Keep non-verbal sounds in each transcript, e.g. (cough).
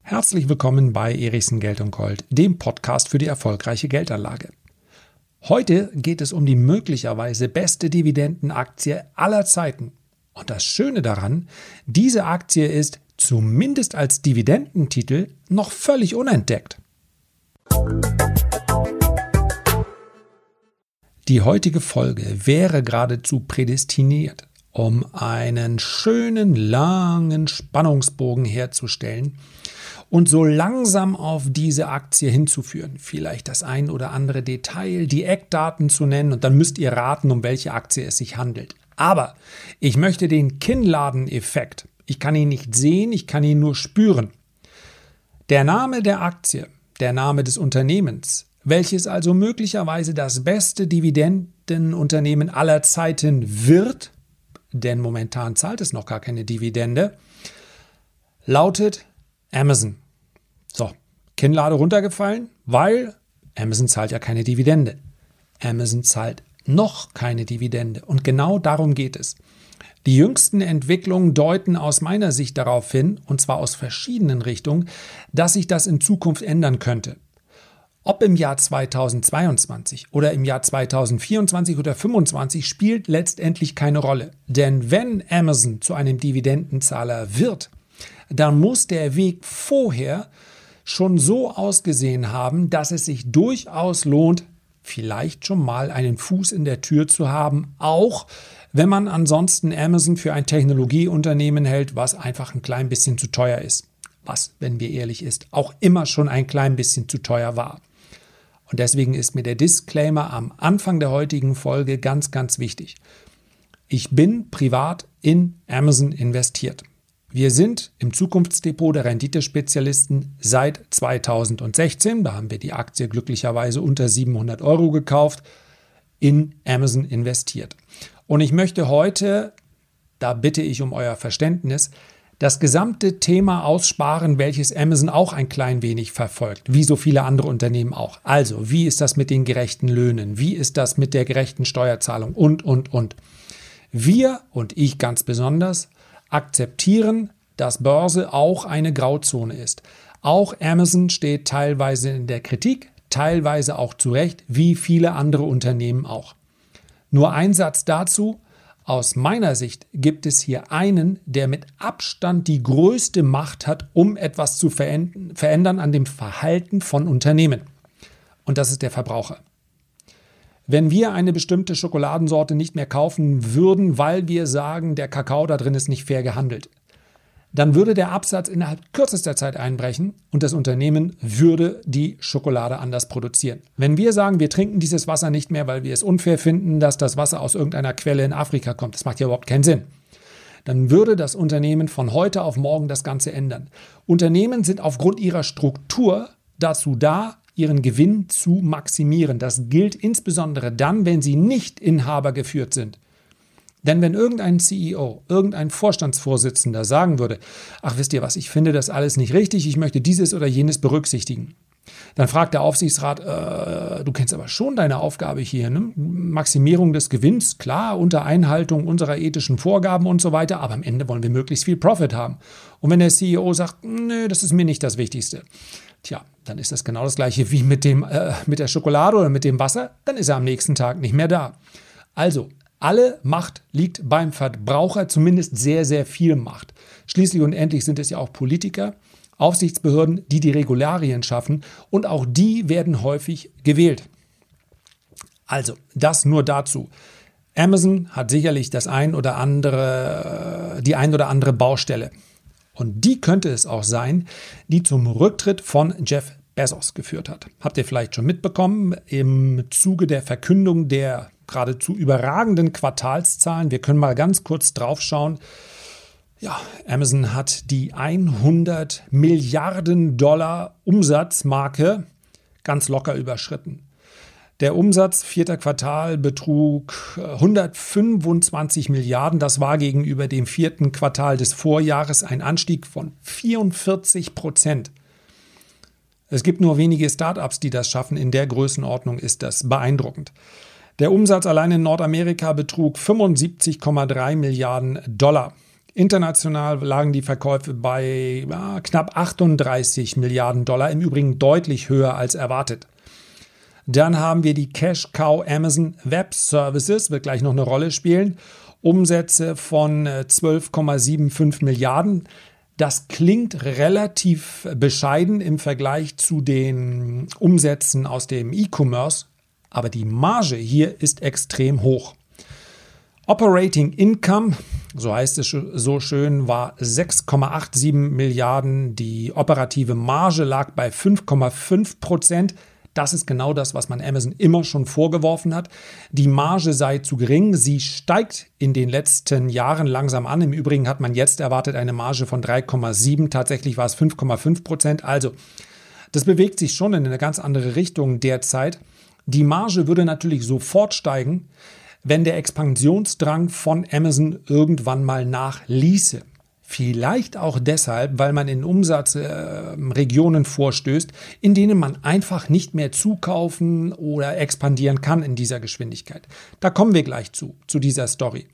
Herzlich willkommen bei Erichsen Geld und Gold, dem Podcast für die erfolgreiche Geldanlage. Heute geht es um die möglicherweise beste Dividendenaktie aller Zeiten. Und das Schöne daran, diese Aktie ist zumindest als Dividendentitel noch völlig unentdeckt. Die heutige Folge wäre geradezu prädestiniert, um einen schönen langen Spannungsbogen herzustellen und so langsam auf diese Aktie hinzuführen. Vielleicht das ein oder andere Detail, die Eckdaten zu nennen und dann müsst ihr raten, um welche Aktie es sich handelt. Aber ich möchte den Kinnladen-Effekt. Ich kann ihn nicht sehen, ich kann ihn nur spüren. Der Name der Aktie, der Name des Unternehmens, welches also möglicherweise das beste Dividendenunternehmen aller Zeiten wird, denn momentan zahlt es noch gar keine Dividende, lautet Amazon. So, Kinnlade runtergefallen, weil Amazon zahlt ja keine Dividende. Amazon zahlt noch keine Dividende. Und genau darum geht es. Die jüngsten Entwicklungen deuten aus meiner Sicht darauf hin, und zwar aus verschiedenen Richtungen, dass sich das in Zukunft ändern könnte. Ob im Jahr 2022 oder im Jahr 2024 oder 2025 spielt letztendlich keine Rolle. Denn wenn Amazon zu einem Dividendenzahler wird, dann muss der Weg vorher schon so ausgesehen haben, dass es sich durchaus lohnt, vielleicht schon mal einen Fuß in der Tür zu haben, auch wenn man ansonsten Amazon für ein Technologieunternehmen hält, was einfach ein klein bisschen zu teuer ist. Was, wenn wir ehrlich ist, auch immer schon ein klein bisschen zu teuer war. Und deswegen ist mir der Disclaimer am Anfang der heutigen Folge ganz, ganz wichtig. Ich bin privat in Amazon investiert. Wir sind im Zukunftsdepot der Renditespezialisten seit 2016, da haben wir die Aktie glücklicherweise unter 700 Euro gekauft, in Amazon investiert. Und ich möchte heute, da bitte ich um euer Verständnis, das gesamte Thema aussparen, welches Amazon auch ein klein wenig verfolgt, wie so viele andere Unternehmen auch. Also, wie ist das mit den gerechten Löhnen? Wie ist das mit der gerechten Steuerzahlung? Und, und, und. Wir und ich ganz besonders akzeptieren, dass Börse auch eine Grauzone ist. Auch Amazon steht teilweise in der Kritik, teilweise auch zu Recht, wie viele andere Unternehmen auch. Nur ein Satz dazu. Aus meiner Sicht gibt es hier einen, der mit Abstand die größte Macht hat, um etwas zu verändern an dem Verhalten von Unternehmen. Und das ist der Verbraucher. Wenn wir eine bestimmte Schokoladensorte nicht mehr kaufen würden, weil wir sagen, der Kakao da drin ist nicht fair gehandelt, dann würde der Absatz innerhalb kürzester Zeit einbrechen und das Unternehmen würde die Schokolade anders produzieren. Wenn wir sagen, wir trinken dieses Wasser nicht mehr, weil wir es unfair finden, dass das Wasser aus irgendeiner Quelle in Afrika kommt, das macht ja überhaupt keinen Sinn dann würde das Unternehmen von heute auf morgen das Ganze ändern. Unternehmen sind aufgrund ihrer Struktur dazu da, ihren Gewinn zu maximieren. Das gilt insbesondere dann, wenn sie nicht Inhaber geführt sind. Denn wenn irgendein CEO, irgendein Vorstandsvorsitzender sagen würde, ach wisst ihr was, ich finde das alles nicht richtig, ich möchte dieses oder jenes berücksichtigen, dann fragt der Aufsichtsrat, äh, du kennst aber schon deine Aufgabe hier, ne? Maximierung des Gewinns, klar, unter Einhaltung unserer ethischen Vorgaben und so weiter, aber am Ende wollen wir möglichst viel Profit haben. Und wenn der CEO sagt, nö, das ist mir nicht das Wichtigste, Tja, dann ist das genau das gleiche wie mit, dem, äh, mit der Schokolade oder mit dem Wasser, dann ist er am nächsten Tag nicht mehr da. Also, alle Macht liegt beim Verbraucher, zumindest sehr, sehr viel Macht. Schließlich und endlich sind es ja auch Politiker, Aufsichtsbehörden, die die Regularien schaffen und auch die werden häufig gewählt. Also, das nur dazu. Amazon hat sicherlich das ein oder andere, die ein oder andere Baustelle. Und die könnte es auch sein, die zum Rücktritt von Jeff Bezos geführt hat. Habt ihr vielleicht schon mitbekommen im Zuge der Verkündung der geradezu überragenden Quartalszahlen? Wir können mal ganz kurz draufschauen. Ja, Amazon hat die 100 Milliarden Dollar Umsatzmarke ganz locker überschritten. Der Umsatz vierter Quartal betrug 125 äh, Milliarden. Das war gegenüber dem vierten Quartal des Vorjahres ein Anstieg von 44 Prozent. Es gibt nur wenige Startups, die das schaffen. In der Größenordnung ist das beeindruckend. Der Umsatz allein in Nordamerika betrug 75,3 Milliarden Dollar. International lagen die Verkäufe bei ja, knapp 38 Milliarden Dollar, im Übrigen deutlich höher als erwartet. Dann haben wir die Cash Cow Amazon Web Services, wird gleich noch eine Rolle spielen. Umsätze von 12,75 äh, Milliarden. Das klingt relativ bescheiden im Vergleich zu den Umsätzen aus dem E-Commerce, aber die Marge hier ist extrem hoch. Operating Income, so heißt es so schön, war 6,87 Milliarden. Die operative Marge lag bei 5,5 Prozent. Das ist genau das, was man Amazon immer schon vorgeworfen hat. Die Marge sei zu gering. Sie steigt in den letzten Jahren langsam an. Im Übrigen hat man jetzt erwartet eine Marge von 3,7. Tatsächlich war es 5,5 Prozent. Also, das bewegt sich schon in eine ganz andere Richtung derzeit. Die Marge würde natürlich sofort steigen, wenn der Expansionsdrang von Amazon irgendwann mal nachließe. Vielleicht auch deshalb, weil man in Umsatzregionen äh, vorstößt, in denen man einfach nicht mehr zukaufen oder expandieren kann in dieser Geschwindigkeit. Da kommen wir gleich zu, zu dieser Story.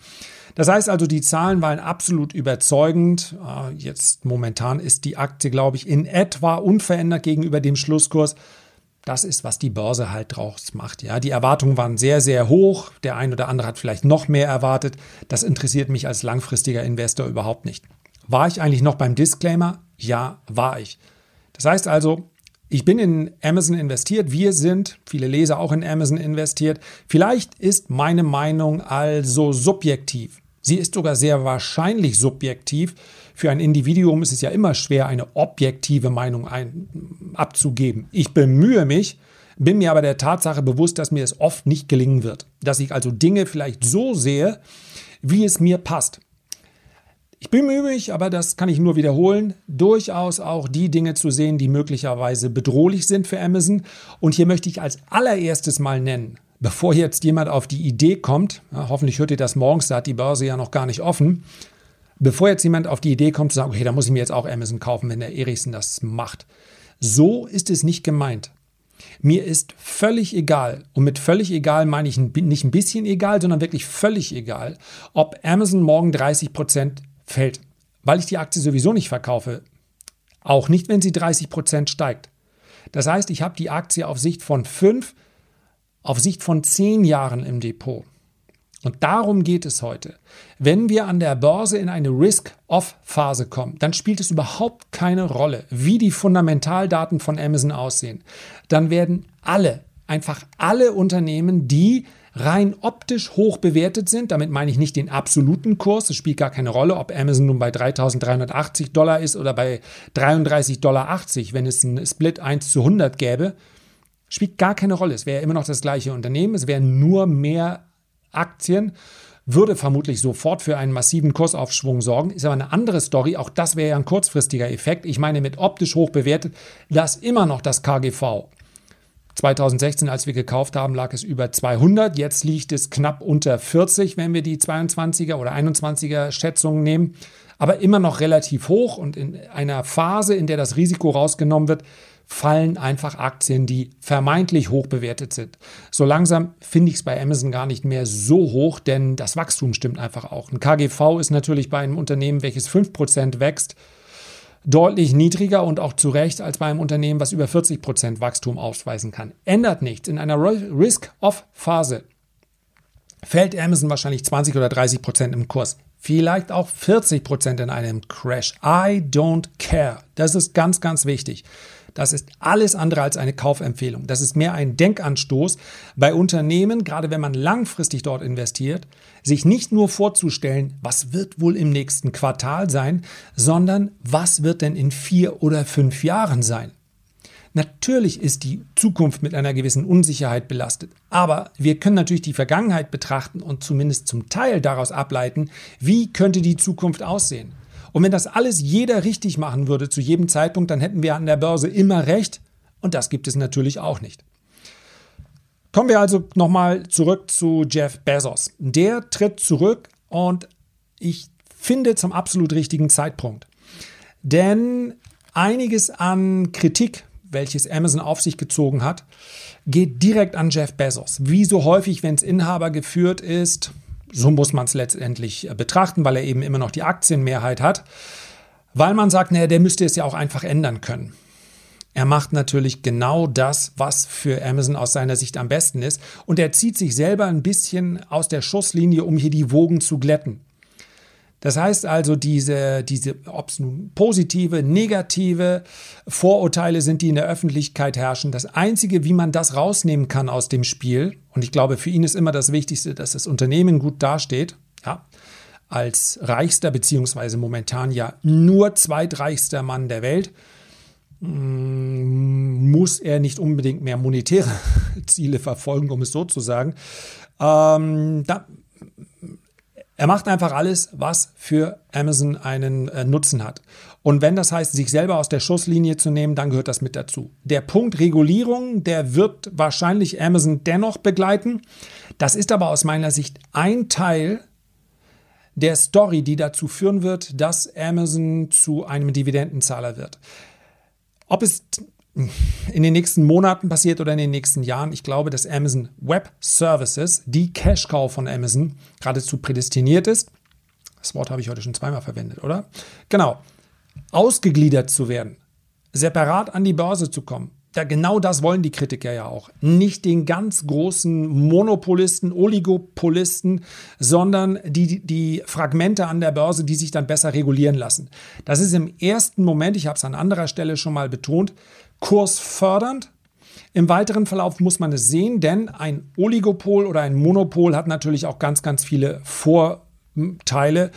Das heißt also, die Zahlen waren absolut überzeugend. Äh, jetzt momentan ist die Aktie, glaube ich, in etwa unverändert gegenüber dem Schlusskurs. Das ist, was die Börse halt draus macht. Ja, die Erwartungen waren sehr, sehr hoch. Der ein oder andere hat vielleicht noch mehr erwartet. Das interessiert mich als langfristiger Investor überhaupt nicht. War ich eigentlich noch beim Disclaimer? Ja, war ich. Das heißt also, ich bin in Amazon investiert, wir sind, viele Leser auch in Amazon investiert. Vielleicht ist meine Meinung also subjektiv. Sie ist sogar sehr wahrscheinlich subjektiv. Für ein Individuum ist es ja immer schwer, eine objektive Meinung ein, abzugeben. Ich bemühe mich, bin mir aber der Tatsache bewusst, dass mir es oft nicht gelingen wird. Dass ich also Dinge vielleicht so sehe, wie es mir passt. Ich bemühe mich, aber das kann ich nur wiederholen, durchaus auch die Dinge zu sehen, die möglicherweise bedrohlich sind für Amazon. Und hier möchte ich als allererstes mal nennen, bevor jetzt jemand auf die Idee kommt, ja, hoffentlich hört ihr das morgens, da hat die Börse ja noch gar nicht offen, bevor jetzt jemand auf die Idee kommt zu sagen, okay, da muss ich mir jetzt auch Amazon kaufen, wenn der Erichsen das macht. So ist es nicht gemeint. Mir ist völlig egal, und mit völlig egal meine ich nicht ein bisschen egal, sondern wirklich völlig egal, ob Amazon morgen 30 Prozent fällt, weil ich die Aktie sowieso nicht verkaufe. Auch nicht, wenn sie 30 Prozent steigt. Das heißt, ich habe die Aktie auf Sicht von fünf, auf Sicht von zehn Jahren im Depot. Und darum geht es heute. Wenn wir an der Börse in eine Risk-Off-Phase kommen, dann spielt es überhaupt keine Rolle, wie die Fundamentaldaten von Amazon aussehen. Dann werden alle, einfach alle Unternehmen, die rein optisch hoch bewertet sind. Damit meine ich nicht den absoluten Kurs. Es spielt gar keine Rolle, ob Amazon nun bei 3.380 Dollar ist oder bei 33,80 Dollar. Wenn es einen Split 1 zu 100 gäbe, spielt gar keine Rolle. Es wäre immer noch das gleiche Unternehmen. Es wären nur mehr Aktien würde vermutlich sofort für einen massiven Kursaufschwung sorgen. Ist aber eine andere Story. Auch das wäre ja ein kurzfristiger Effekt. Ich meine, mit optisch hoch bewertet, dass immer noch das KGV 2016, als wir gekauft haben, lag es über 200. Jetzt liegt es knapp unter 40, wenn wir die 22er oder 21er Schätzungen nehmen. Aber immer noch relativ hoch und in einer Phase, in der das Risiko rausgenommen wird, fallen einfach Aktien, die vermeintlich hoch bewertet sind. So langsam finde ich es bei Amazon gar nicht mehr so hoch, denn das Wachstum stimmt einfach auch. Ein KGV ist natürlich bei einem Unternehmen, welches 5% wächst, deutlich niedriger und auch zu Recht als bei einem Unternehmen, was über 40 Prozent Wachstum ausweisen kann. Ändert nichts. In einer Risk-Off-Phase fällt Amazon wahrscheinlich 20 oder 30 Prozent im Kurs. Vielleicht auch 40 Prozent in einem Crash. I don't care. Das ist ganz, ganz wichtig. Das ist alles andere als eine Kaufempfehlung. Das ist mehr ein Denkanstoß bei Unternehmen, gerade wenn man langfristig dort investiert, sich nicht nur vorzustellen, was wird wohl im nächsten Quartal sein, sondern was wird denn in vier oder fünf Jahren sein. Natürlich ist die Zukunft mit einer gewissen Unsicherheit belastet, aber wir können natürlich die Vergangenheit betrachten und zumindest zum Teil daraus ableiten, wie könnte die Zukunft aussehen. Und wenn das alles jeder richtig machen würde zu jedem Zeitpunkt, dann hätten wir an der Börse immer recht. Und das gibt es natürlich auch nicht. Kommen wir also nochmal zurück zu Jeff Bezos. Der tritt zurück und ich finde zum absolut richtigen Zeitpunkt. Denn einiges an Kritik, welches Amazon auf sich gezogen hat, geht direkt an Jeff Bezos. Wie so häufig, wenn es Inhaber geführt ist, So muss man es letztendlich äh, betrachten, weil er eben immer noch die Aktienmehrheit hat. Weil man sagt, naja, der müsste es ja auch einfach ändern können. Er macht natürlich genau das, was für Amazon aus seiner Sicht am besten ist. Und er zieht sich selber ein bisschen aus der Schusslinie, um hier die Wogen zu glätten. Das heißt also, diese, diese ob es nun positive, negative Vorurteile sind, die in der Öffentlichkeit herrschen, das Einzige, wie man das rausnehmen kann aus dem Spiel, und ich glaube, für ihn ist immer das Wichtigste, dass das Unternehmen gut dasteht, ja, als reichster, beziehungsweise momentan ja nur zweitreichster Mann der Welt, mm, muss er nicht unbedingt mehr monetäre (laughs) Ziele verfolgen, um es so zu sagen. Ähm, da, er macht einfach alles, was für Amazon einen äh, Nutzen hat. Und wenn das heißt, sich selber aus der Schusslinie zu nehmen, dann gehört das mit dazu. Der Punkt Regulierung, der wird wahrscheinlich Amazon dennoch begleiten. Das ist aber aus meiner Sicht ein Teil der Story, die dazu führen wird, dass Amazon zu einem Dividendenzahler wird. Ob es in den nächsten Monaten passiert oder in den nächsten Jahren. Ich glaube, dass Amazon Web Services, die Cash Cow von Amazon, geradezu prädestiniert ist. Das Wort habe ich heute schon zweimal verwendet, oder? Genau. Ausgegliedert zu werden, separat an die Börse zu kommen. Da genau das wollen die Kritiker ja auch. Nicht den ganz großen Monopolisten, Oligopolisten, sondern die, die Fragmente an der Börse, die sich dann besser regulieren lassen. Das ist im ersten Moment, ich habe es an anderer Stelle schon mal betont, kursfördernd. Im weiteren Verlauf muss man es sehen, denn ein Oligopol oder ein Monopol hat natürlich auch ganz, ganz viele Vorteile,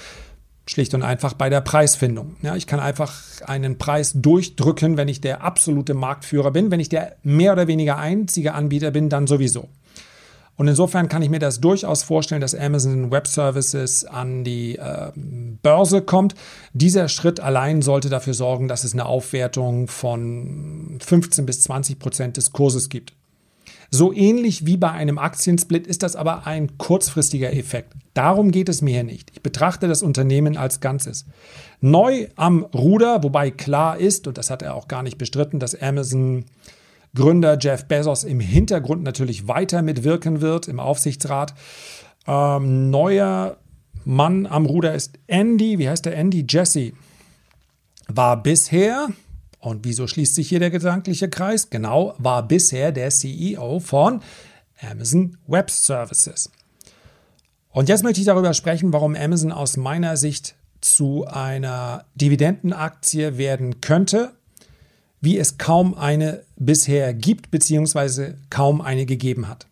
schlicht und einfach bei der Preisfindung. Ja, ich kann einfach einen Preis durchdrücken, wenn ich der absolute Marktführer bin. Wenn ich der mehr oder weniger einzige Anbieter bin, dann sowieso. Und insofern kann ich mir das durchaus vorstellen, dass Amazon Web Services an die äh, Börse kommt. Dieser Schritt allein sollte dafür sorgen, dass es eine Aufwertung von 15 bis 20 Prozent des Kurses gibt. So ähnlich wie bei einem Aktiensplit ist das aber ein kurzfristiger Effekt. Darum geht es mir hier nicht. Ich betrachte das Unternehmen als Ganzes. Neu am Ruder, wobei klar ist, und das hat er auch gar nicht bestritten, dass Amazon Gründer Jeff Bezos im Hintergrund natürlich weiter mitwirken wird im Aufsichtsrat. Ähm, neuer Mann am Ruder ist Andy, wie heißt der Andy? Jesse. War bisher, und wieso schließt sich hier der gedankliche Kreis? Genau, war bisher der CEO von Amazon Web Services. Und jetzt möchte ich darüber sprechen, warum Amazon aus meiner Sicht zu einer Dividendenaktie werden könnte wie es kaum eine bisher gibt, beziehungsweise kaum eine gegeben hat.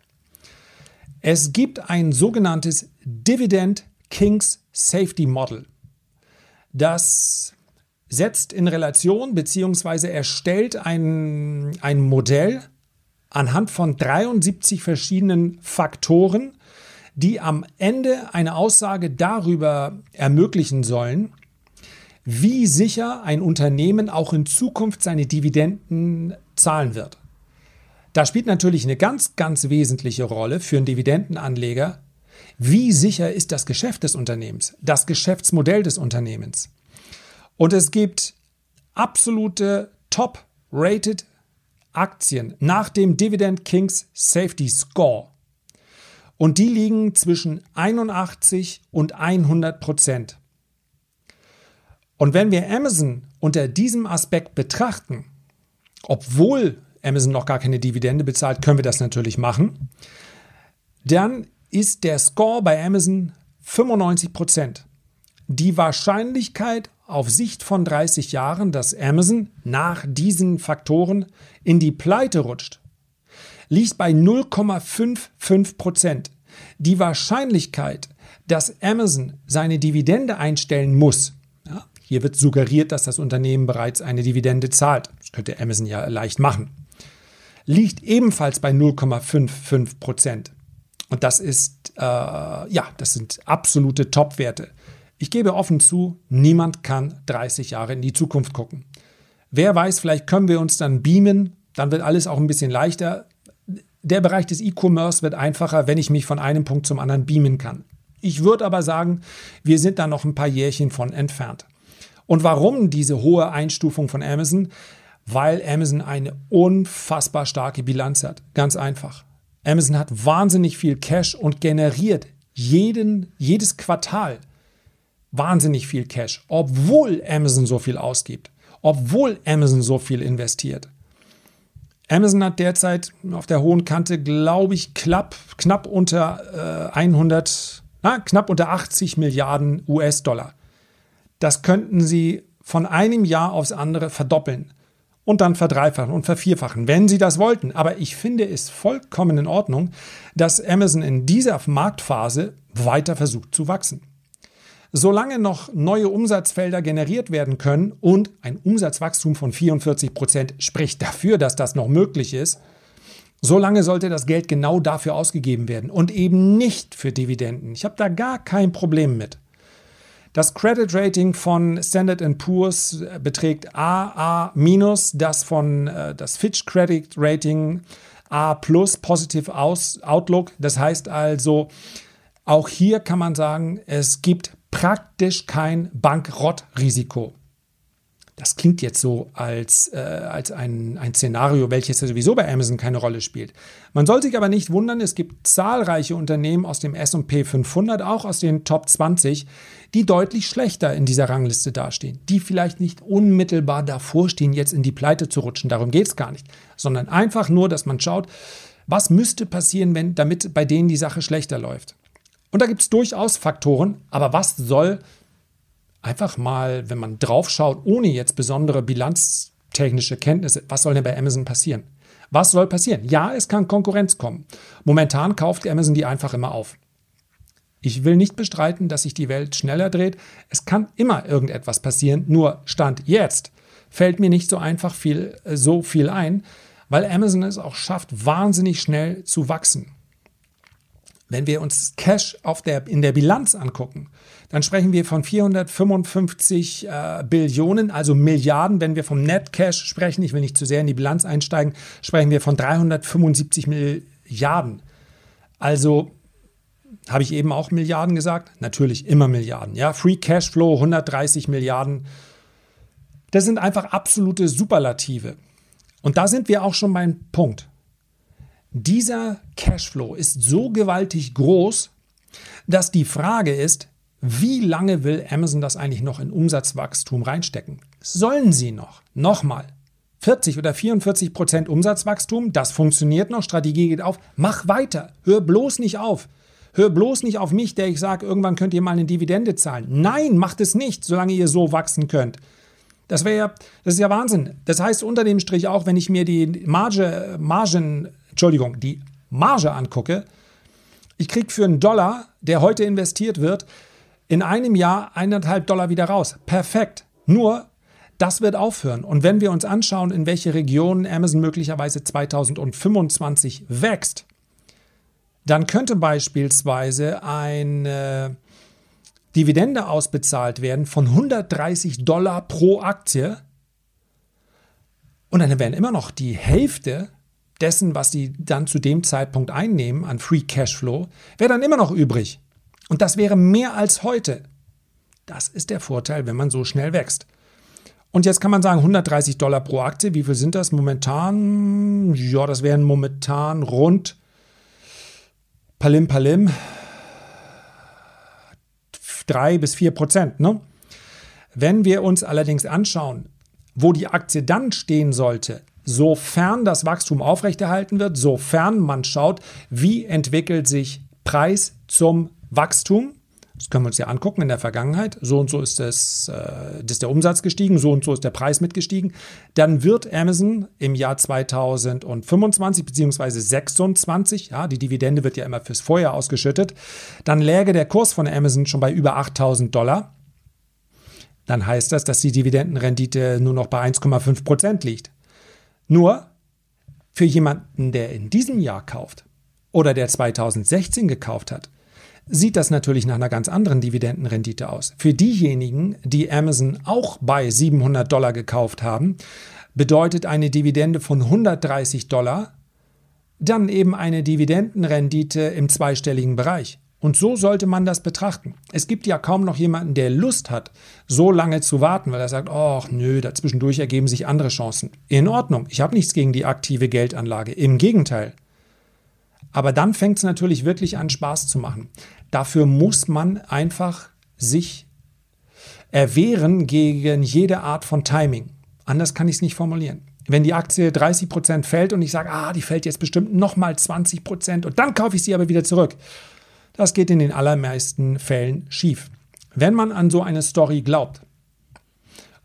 Es gibt ein sogenanntes Dividend Kings Safety Model. Das setzt in Relation beziehungsweise erstellt ein, ein Modell anhand von 73 verschiedenen Faktoren, die am Ende eine Aussage darüber ermöglichen sollen, wie sicher ein Unternehmen auch in Zukunft seine Dividenden zahlen wird. Da spielt natürlich eine ganz, ganz wesentliche Rolle für einen Dividendenanleger, wie sicher ist das Geschäft des Unternehmens, das Geschäftsmodell des Unternehmens. Und es gibt absolute Top-Rated Aktien nach dem Dividend Kings Safety Score. Und die liegen zwischen 81 und 100 Prozent. Und wenn wir Amazon unter diesem Aspekt betrachten, obwohl Amazon noch gar keine Dividende bezahlt, können wir das natürlich machen, dann ist der Score bei Amazon 95 Prozent. Die Wahrscheinlichkeit auf Sicht von 30 Jahren, dass Amazon nach diesen Faktoren in die Pleite rutscht, liegt bei 0,55 Prozent. Die Wahrscheinlichkeit, dass Amazon seine Dividende einstellen muss, hier wird suggeriert, dass das Unternehmen bereits eine Dividende zahlt. Das könnte Amazon ja leicht machen. Liegt ebenfalls bei 0,55 Prozent. Und das ist, äh, ja, das sind absolute Top-Werte. Ich gebe offen zu, niemand kann 30 Jahre in die Zukunft gucken. Wer weiß, vielleicht können wir uns dann beamen, dann wird alles auch ein bisschen leichter. Der Bereich des E-Commerce wird einfacher, wenn ich mich von einem Punkt zum anderen beamen kann. Ich würde aber sagen, wir sind da noch ein paar Jährchen von entfernt. Und warum diese hohe Einstufung von Amazon? Weil Amazon eine unfassbar starke Bilanz hat. Ganz einfach. Amazon hat wahnsinnig viel Cash und generiert jeden, jedes Quartal wahnsinnig viel Cash, obwohl Amazon so viel ausgibt, obwohl Amazon so viel investiert. Amazon hat derzeit auf der hohen Kante, glaube ich, knapp, knapp unter äh, 100, na, knapp unter 80 Milliarden US-Dollar. Das könnten sie von einem Jahr aufs andere verdoppeln und dann verdreifachen und vervierfachen, wenn sie das wollten. Aber ich finde es vollkommen in Ordnung, dass Amazon in dieser Marktphase weiter versucht zu wachsen. Solange noch neue Umsatzfelder generiert werden können und ein Umsatzwachstum von 44 Prozent spricht dafür, dass das noch möglich ist, solange sollte das Geld genau dafür ausgegeben werden und eben nicht für Dividenden. Ich habe da gar kein Problem mit. Das Credit Rating von Standard Poor's beträgt AA-, das von äh, das Fitch Credit Rating A+, Positive Outlook. Das heißt also, auch hier kann man sagen, es gibt praktisch kein Bankrottrisiko. Das klingt jetzt so als, äh, als ein, ein Szenario, welches ja sowieso bei Amazon keine Rolle spielt. Man soll sich aber nicht wundern, es gibt zahlreiche Unternehmen aus dem SP 500, auch aus den Top 20, die deutlich schlechter in dieser Rangliste dastehen, die vielleicht nicht unmittelbar davor stehen, jetzt in die Pleite zu rutschen. Darum geht es gar nicht, sondern einfach nur, dass man schaut, was müsste passieren, wenn, damit bei denen die Sache schlechter läuft. Und da gibt es durchaus Faktoren, aber was soll einfach mal, wenn man draufschaut, ohne jetzt besondere bilanztechnische Kenntnisse, was soll denn bei Amazon passieren? Was soll passieren? Ja, es kann Konkurrenz kommen. Momentan kauft Amazon die einfach immer auf. Ich will nicht bestreiten, dass sich die Welt schneller dreht. Es kann immer irgendetwas passieren. Nur Stand jetzt fällt mir nicht so einfach viel, so viel ein, weil Amazon es auch schafft, wahnsinnig schnell zu wachsen. Wenn wir uns Cash auf der, in der Bilanz angucken, dann sprechen wir von 455 äh, Billionen, also Milliarden. Wenn wir vom Net Cash sprechen, ich will nicht zu sehr in die Bilanz einsteigen, sprechen wir von 375 Milliarden. Also habe ich eben auch Milliarden gesagt? Natürlich immer Milliarden. Ja, Free Cashflow 130 Milliarden. Das sind einfach absolute Superlative. Und da sind wir auch schon beim Punkt. Dieser Cashflow ist so gewaltig groß, dass die Frage ist, wie lange will Amazon das eigentlich noch in Umsatzwachstum reinstecken? Sollen sie noch? Nochmal. 40 oder 44 Prozent Umsatzwachstum, das funktioniert noch, Strategie geht auf. Mach weiter. Hör bloß nicht auf. Hör bloß nicht auf mich, der ich sage, irgendwann könnt ihr mal eine Dividende zahlen. Nein, macht es nicht, solange ihr so wachsen könnt. Das wäre ja, das ist ja Wahnsinn. Das heißt unter dem Strich auch, wenn ich mir die Marge, Margen Entschuldigung, die Marge angucke, ich kriege für einen Dollar, der heute investiert wird, in einem Jahr eineinhalb Dollar wieder raus. Perfekt. Nur, das wird aufhören. Und wenn wir uns anschauen, in welche Regionen Amazon möglicherweise 2025 wächst, dann könnte beispielsweise eine Dividende ausbezahlt werden von 130 Dollar pro Aktie. Und dann wären immer noch die Hälfte dessen, was sie dann zu dem Zeitpunkt einnehmen an Free Cashflow, wäre dann immer noch übrig. Und das wäre mehr als heute. Das ist der Vorteil, wenn man so schnell wächst. Und jetzt kann man sagen, 130 Dollar pro Aktie, wie viel sind das momentan? Ja, das wären momentan rund Palim Palim 3 bis 4 Prozent. Ne? Wenn wir uns allerdings anschauen, wo die Aktie dann stehen sollte, sofern das Wachstum aufrechterhalten wird, sofern man schaut, wie entwickelt sich Preis zum Wachstum. Das können wir uns ja angucken in der Vergangenheit. So und so ist, das, äh, ist der Umsatz gestiegen, so und so ist der Preis mitgestiegen. Dann wird Amazon im Jahr 2025 bzw. 2026, ja, die Dividende wird ja immer fürs Vorjahr ausgeschüttet, dann läge der Kurs von Amazon schon bei über 8000 Dollar. Dann heißt das, dass die Dividendenrendite nur noch bei 1,5 Prozent liegt. Nur für jemanden, der in diesem Jahr kauft oder der 2016 gekauft hat, sieht das natürlich nach einer ganz anderen Dividendenrendite aus. Für diejenigen, die Amazon auch bei 700 Dollar gekauft haben, bedeutet eine Dividende von 130 Dollar dann eben eine Dividendenrendite im zweistelligen Bereich. Und so sollte man das betrachten. Es gibt ja kaum noch jemanden, der Lust hat, so lange zu warten, weil er sagt, ach nö, dazwischendurch ergeben sich andere Chancen. In Ordnung, ich habe nichts gegen die aktive Geldanlage. Im Gegenteil. Aber dann fängt es natürlich wirklich an, Spaß zu machen. Dafür muss man einfach sich erwehren gegen jede Art von Timing. Anders kann ich es nicht formulieren. Wenn die Aktie 30% fällt und ich sage, ah, die fällt jetzt bestimmt nochmal 20% und dann kaufe ich sie aber wieder zurück. Das geht in den allermeisten Fällen schief. Wenn man an so eine Story glaubt,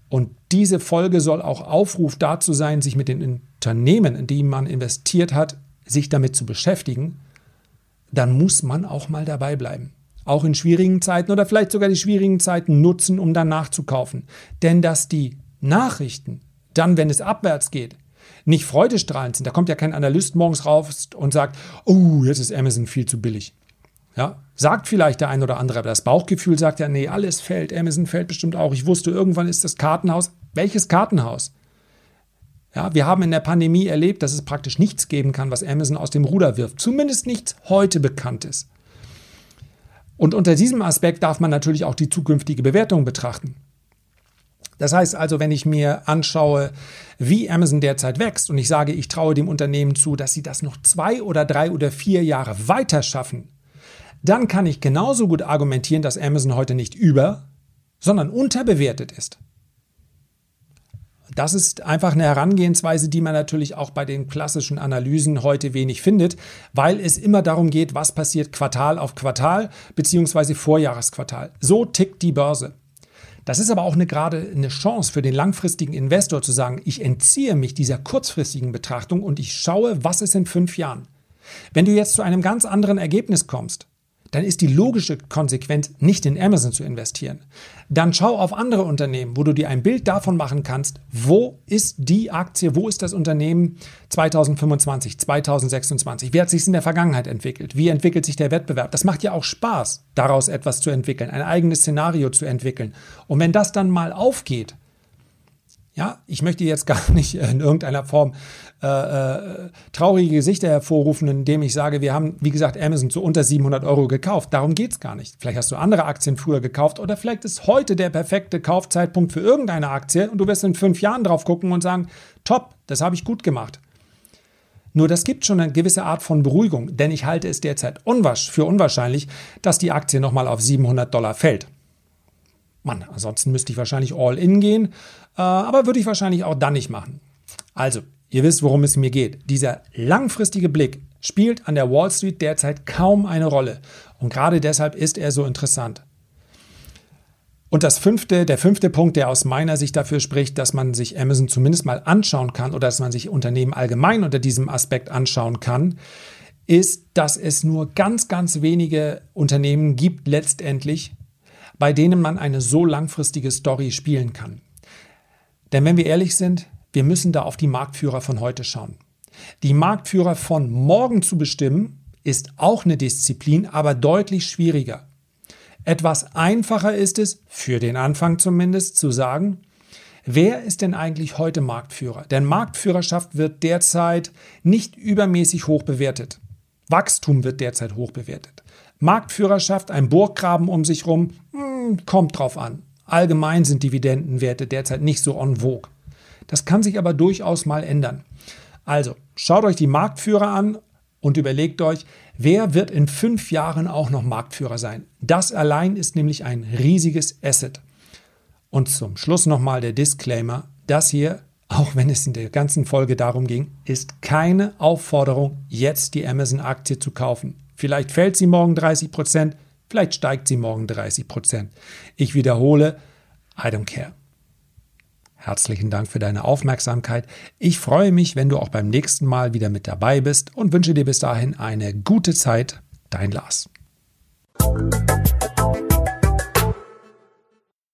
und diese Folge soll auch Aufruf dazu sein, sich mit den Unternehmen, in die man investiert hat, sich damit zu beschäftigen, dann muss man auch mal dabei bleiben. Auch in schwierigen Zeiten oder vielleicht sogar die schwierigen Zeiten nutzen, um dann nachzukaufen. Denn dass die Nachrichten dann, wenn es abwärts geht, nicht freudestrahlend sind, da kommt ja kein Analyst morgens raus und sagt, oh, jetzt ist Amazon viel zu billig. Ja, sagt vielleicht der ein oder andere, aber das Bauchgefühl sagt ja, nee, alles fällt, Amazon fällt bestimmt auch. Ich wusste, irgendwann ist das Kartenhaus. Welches Kartenhaus? Ja, wir haben in der Pandemie erlebt, dass es praktisch nichts geben kann, was Amazon aus dem Ruder wirft. Zumindest nichts heute bekanntes. Und unter diesem Aspekt darf man natürlich auch die zukünftige Bewertung betrachten. Das heißt also, wenn ich mir anschaue, wie Amazon derzeit wächst und ich sage, ich traue dem Unternehmen zu, dass sie das noch zwei oder drei oder vier Jahre weiter schaffen, dann kann ich genauso gut argumentieren, dass Amazon heute nicht über, sondern unterbewertet ist. Das ist einfach eine Herangehensweise, die man natürlich auch bei den klassischen Analysen heute wenig findet, weil es immer darum geht, was passiert Quartal auf Quartal bzw. Vorjahresquartal. So tickt die Börse. Das ist aber auch eine, gerade eine Chance für den langfristigen Investor zu sagen, ich entziehe mich dieser kurzfristigen Betrachtung und ich schaue, was ist in fünf Jahren. Wenn du jetzt zu einem ganz anderen Ergebnis kommst, dann ist die logische Konsequenz, nicht in Amazon zu investieren. Dann schau auf andere Unternehmen, wo du dir ein Bild davon machen kannst, wo ist die Aktie, wo ist das Unternehmen 2025, 2026, wie hat sich in der Vergangenheit entwickelt, wie entwickelt sich der Wettbewerb. Das macht ja auch Spaß, daraus etwas zu entwickeln, ein eigenes Szenario zu entwickeln. Und wenn das dann mal aufgeht, ja, ich möchte jetzt gar (laughs) nicht in irgendeiner Form äh, äh, traurige Gesichter hervorrufen, indem ich sage, wir haben, wie gesagt, Amazon zu unter 700 Euro gekauft. Darum geht es gar nicht. Vielleicht hast du andere Aktien früher gekauft oder vielleicht ist heute der perfekte Kaufzeitpunkt für irgendeine Aktie und du wirst in fünf Jahren drauf gucken und sagen, top, das habe ich gut gemacht. Nur das gibt schon eine gewisse Art von Beruhigung, denn ich halte es derzeit unwasch, für unwahrscheinlich, dass die Aktie nochmal auf 700 Dollar fällt. Mann, ansonsten müsste ich wahrscheinlich all in gehen, aber würde ich wahrscheinlich auch dann nicht machen. Also, ihr wisst, worum es mir geht. Dieser langfristige Blick spielt an der Wall Street derzeit kaum eine Rolle. Und gerade deshalb ist er so interessant. Und das fünfte, der fünfte Punkt, der aus meiner Sicht dafür spricht, dass man sich Amazon zumindest mal anschauen kann oder dass man sich Unternehmen allgemein unter diesem Aspekt anschauen kann, ist, dass es nur ganz, ganz wenige Unternehmen gibt letztendlich, bei denen man eine so langfristige Story spielen kann. Denn wenn wir ehrlich sind, wir müssen da auf die Marktführer von heute schauen. Die Marktführer von morgen zu bestimmen, ist auch eine Disziplin, aber deutlich schwieriger. Etwas einfacher ist es, für den Anfang zumindest, zu sagen, wer ist denn eigentlich heute Marktführer? Denn Marktführerschaft wird derzeit nicht übermäßig hoch bewertet. Wachstum wird derzeit hoch bewertet. Marktführerschaft, ein Burggraben um sich rum, hm, kommt drauf an. Allgemein sind Dividendenwerte derzeit nicht so en vogue. Das kann sich aber durchaus mal ändern. Also, schaut euch die Marktführer an und überlegt euch, wer wird in fünf Jahren auch noch Marktführer sein. Das allein ist nämlich ein riesiges Asset. Und zum Schluss nochmal der Disclaimer, das hier, auch wenn es in der ganzen Folge darum ging, ist keine Aufforderung, jetzt die Amazon-Aktie zu kaufen. Vielleicht fällt sie morgen 30 Prozent, vielleicht steigt sie morgen 30 Prozent. Ich wiederhole, I don't care. Herzlichen Dank für deine Aufmerksamkeit. Ich freue mich, wenn du auch beim nächsten Mal wieder mit dabei bist und wünsche dir bis dahin eine gute Zeit. Dein Lars.